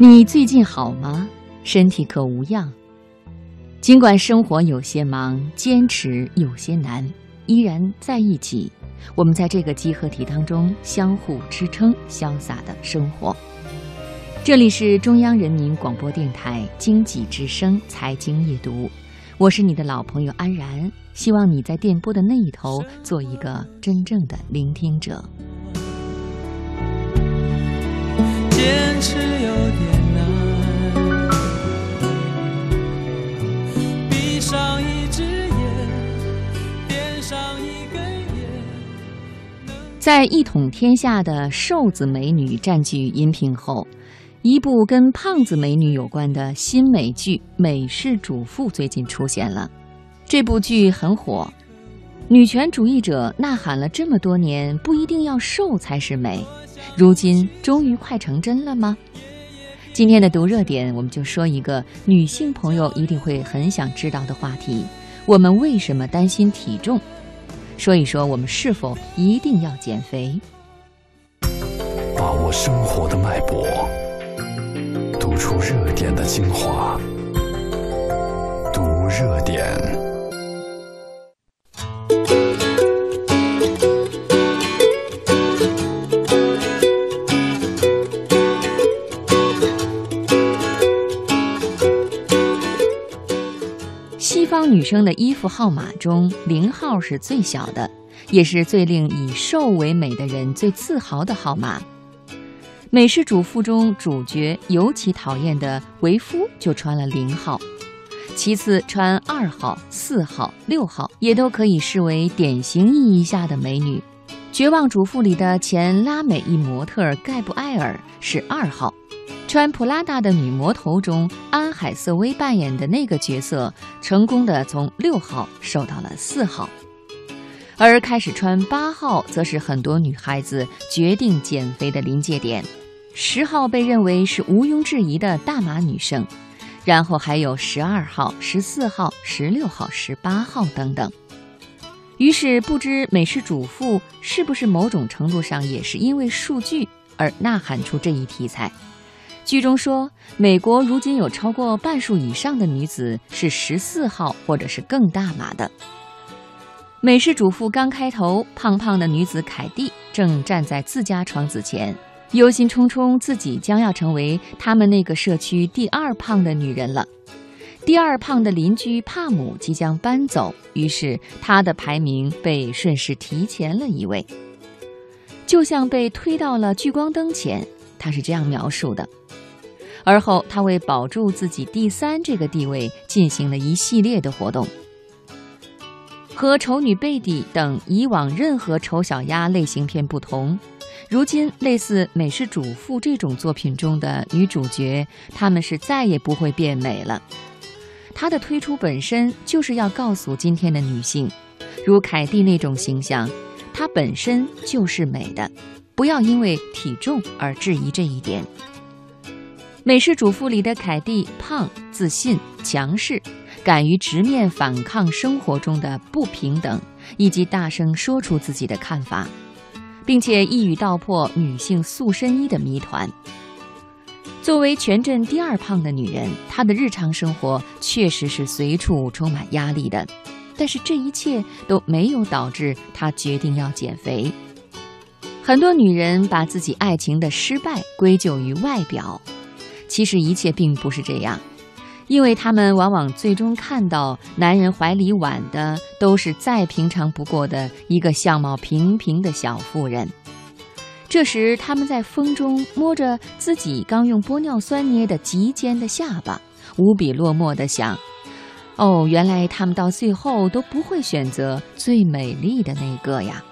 你最近好吗？身体可无恙？尽管生活有些忙，坚持有些难，依然在一起。我们在这个集合体当中相互支撑，潇洒的生活。这里是中央人民广播电台经济之声财经夜读，我是你的老朋友安然。希望你在电波的那一头做一个真正的聆听者。坚持有点难闭上一只眼闭上一根。在一统天下的瘦子美女占据荧屏后，一部跟胖子美女有关的新美剧《美式主妇》最近出现了。这部剧很火，女权主义者呐喊了这么多年，不一定要瘦才是美，如今终于快成真了吗？今天的读热点，我们就说一个女性朋友一定会很想知道的话题：我们为什么担心体重？说一说，我们是否一定要减肥？把握生活的脉搏，读出热点的精华，读热点。女生的衣服号码中，零号是最小的，也是最令以瘦为美的人最自豪的号码。美式主妇中主角尤其讨厌的维夫就穿了零号，其次穿二号、四号、六号也都可以视为典型意义下的美女。绝望主妇里的前拉美裔模特盖布埃尔是二号。穿普拉达的女魔头中，安海瑟薇扮演的那个角色，成功的从六号瘦到了四号，而开始穿八号，则是很多女孩子决定减肥的临界点。十号被认为是毋庸置疑的大码女生，然后还有十二号、十四号、十六号、十八号等等。于是，不知美式主妇是不是某种程度上也是因为数据而呐喊出这一题材。剧中说，美国如今有超过半数以上的女子是十四号或者是更大码的。美式主妇刚开头，胖胖的女子凯蒂正站在自家窗子前，忧心忡忡，自己将要成为他们那个社区第二胖的女人了。第二胖的邻居帕姆即将搬走，于是她的排名被顺势提前了一位，就像被推到了聚光灯前。她是这样描述的。而后，他为保住自己第三这个地位，进行了一系列的活动。和《丑女贝蒂》等以往任何丑小鸭类型片不同，如今类似《美式主妇》这种作品中的女主角，她们是再也不会变美了。她的推出本身就是要告诉今天的女性，如凯蒂那种形象，她本身就是美的，不要因为体重而质疑这一点。美式主妇里的凯蒂，胖、自信、强势，敢于直面反抗生活中的不平等，以及大声说出自己的看法，并且一语道破女性塑身衣的谜团。作为全镇第二胖的女人，她的日常生活确实是随处充满压力的，但是这一切都没有导致她决定要减肥。很多女人把自己爱情的失败归咎于外表。其实一切并不是这样，因为他们往往最终看到男人怀里挽的都是再平常不过的一个相貌平平的小妇人。这时，他们在风中摸着自己刚用玻尿酸捏的极尖的下巴，无比落寞地想：“哦，原来他们到最后都不会选择最美丽的那个呀。”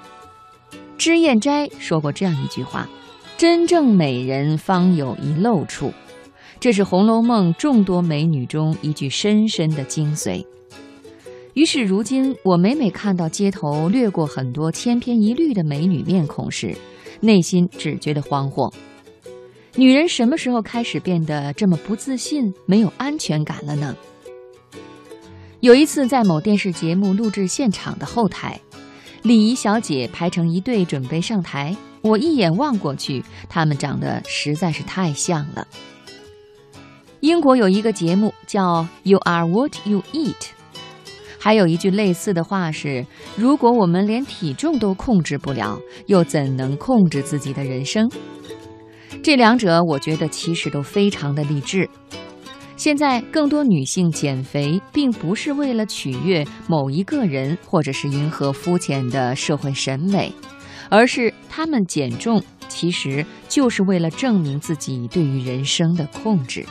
脂砚斋说过这样一句话：“真正美人方有一露处。”这是《红楼梦》众多美女中一句深深的精髓。于是，如今我每每看到街头掠过很多千篇一律的美女面孔时，内心只觉得惶惑。女人什么时候开始变得这么不自信、没有安全感了呢？有一次，在某电视节目录制现场的后台，礼仪小姐排成一队准备上台，我一眼望过去，她们长得实在是太像了。英国有一个节目叫 “You Are What You Eat”，还有一句类似的话是：“如果我们连体重都控制不了，又怎能控制自己的人生？”这两者，我觉得其实都非常的励志。现在更多女性减肥，并不是为了取悦某一个人，或者是迎合肤浅的社会审美，而是她们减重其实就是为了证明自己对于人生的控制。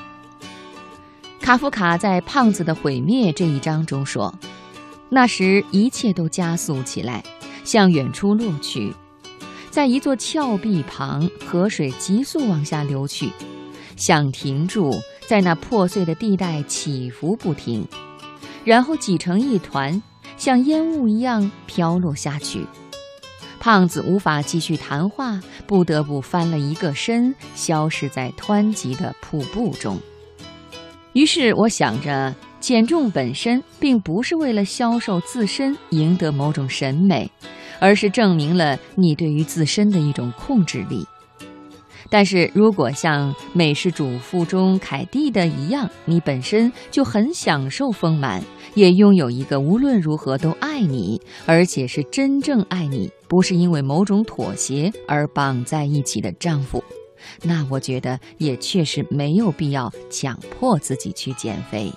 卡夫卡在《胖子的毁灭》这一章中说：“那时一切都加速起来，向远处落去，在一座峭壁旁，河水急速往下流去，想停住，在那破碎的地带起伏不停，然后挤成一团，像烟雾一样飘落下去。胖子无法继续谈话，不得不翻了一个身，消失在湍急的瀑布中。”于是我想着，减重本身并不是为了销售自身、赢得某种审美，而是证明了你对于自身的一种控制力。但是如果像美式主妇中凯蒂的一样，你本身就很享受丰满，也拥有一个无论如何都爱你，而且是真正爱你，不是因为某种妥协而绑在一起的丈夫。那我觉得也确实没有必要强迫自己去减肥。